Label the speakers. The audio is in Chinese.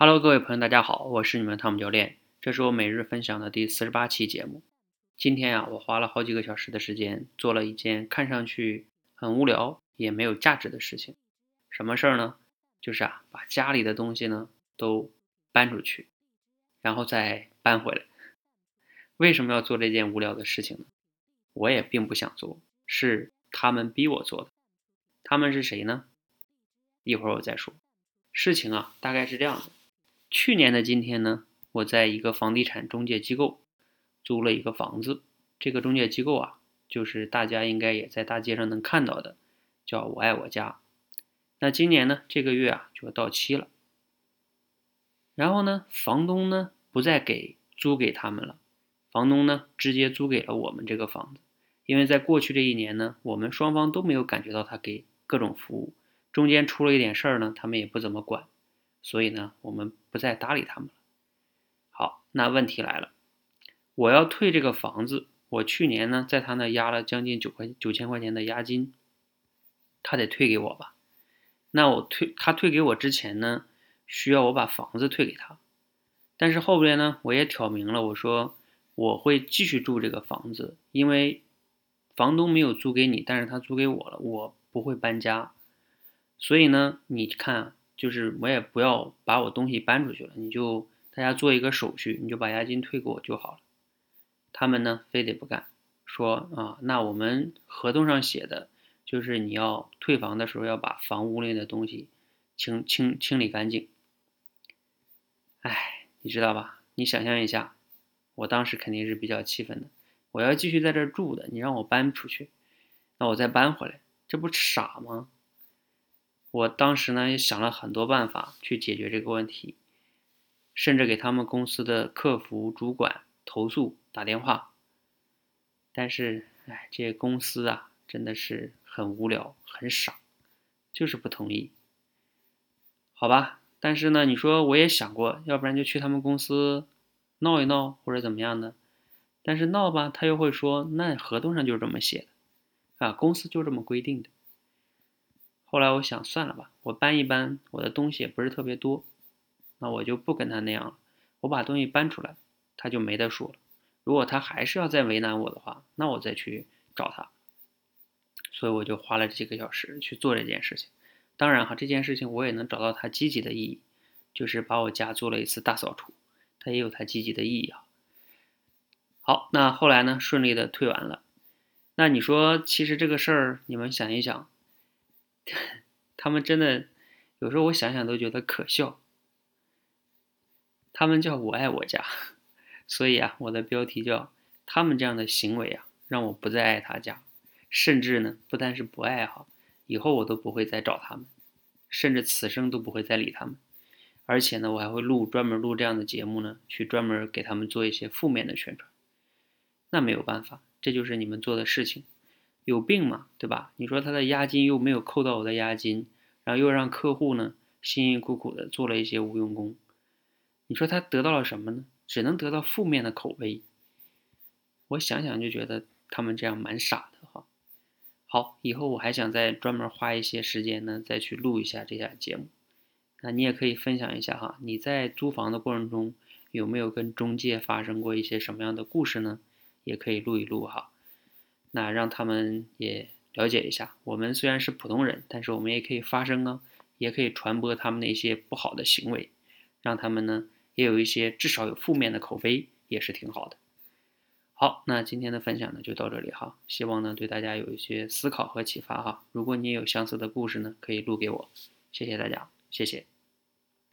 Speaker 1: Hello，各位朋友，大家好，我是你们汤姆教练，这是我每日分享的第四十八期节目。今天呀，我花了好几个小时的时间，做了一件看上去很无聊也没有价值的事情。什么事儿呢？就是啊，把家里的东西呢都搬出去，然后再搬回来。为什么要做这件无聊的事情呢？我也并不想做，是他们逼我做的。他们是谁呢？一会儿我再说。事情啊，大概是这样的。去年的今天呢，我在一个房地产中介机构租了一个房子。这个中介机构啊，就是大家应该也在大街上能看到的，叫我爱我家。那今年呢，这个月啊就要到期了。然后呢，房东呢不再给租给他们了，房东呢直接租给了我们这个房子。因为在过去这一年呢，我们双方都没有感觉到他给各种服务，中间出了一点事儿呢，他们也不怎么管。所以呢，我们不再搭理他们了。好，那问题来了，我要退这个房子。我去年呢，在他那压了将近九块九千块钱的押金，他得退给我吧？那我退他退给我之前呢，需要我把房子退给他。但是后边呢，我也挑明了，我说我会继续住这个房子，因为房东没有租给你，但是他租给我了，我不会搬家。所以呢，你看。就是我也不要把我东西搬出去了，你就大家做一个手续，你就把押金退给我就好了。他们呢非得不干，说啊，那我们合同上写的就是你要退房的时候要把房屋内的东西清清清理干净。哎，你知道吧？你想象一下，我当时肯定是比较气愤的。我要继续在这住的，你让我搬出去，那我再搬回来，这不傻吗？我当时呢也想了很多办法去解决这个问题，甚至给他们公司的客服主管投诉打电话，但是哎，这些公司啊真的是很无聊很傻，就是不同意。好吧，但是呢，你说我也想过，要不然就去他们公司闹一闹或者怎么样的，但是闹吧，他又会说那合同上就是这么写的，啊，公司就这么规定的。后来我想算了吧，我搬一搬，我的东西也不是特别多，那我就不跟他那样了。我把东西搬出来，他就没得说了。如果他还是要再为难我的话，那我再去找他。所以我就花了几个小时去做这件事情。当然哈，这件事情我也能找到它积极的意义，就是把我家做了一次大扫除，它也有它积极的意义啊。好，那后来呢，顺利的退完了。那你说，其实这个事儿，你们想一想。他们真的有时候我想想都觉得可笑。他们叫我爱我家，所以啊，我的标题叫他们这样的行为啊，让我不再爱他家，甚至呢，不单是不爱哈，以后我都不会再找他们，甚至此生都不会再理他们。而且呢，我还会录专门录这样的节目呢，去专门给他们做一些负面的宣传。那没有办法，这就是你们做的事情。有病嘛，对吧？你说他的押金又没有扣到我的押金，然后又让客户呢辛辛苦苦的做了一些无用功，你说他得到了什么呢？只能得到负面的口碑。我想想就觉得他们这样蛮傻的哈。好，以后我还想再专门花一些时间呢，再去录一下这下节目。那你也可以分享一下哈，你在租房的过程中有没有跟中介发生过一些什么样的故事呢？也可以录一录哈。那让他们也了解一下，我们虽然是普通人，但是我们也可以发声啊，也可以传播他们那些不好的行为，让他们呢也有一些至少有负面的口碑，也是挺好的。好，那今天的分享呢就到这里哈，希望呢对大家有一些思考和启发哈。如果你也有相似的故事呢，可以录给我，谢谢大家，谢谢。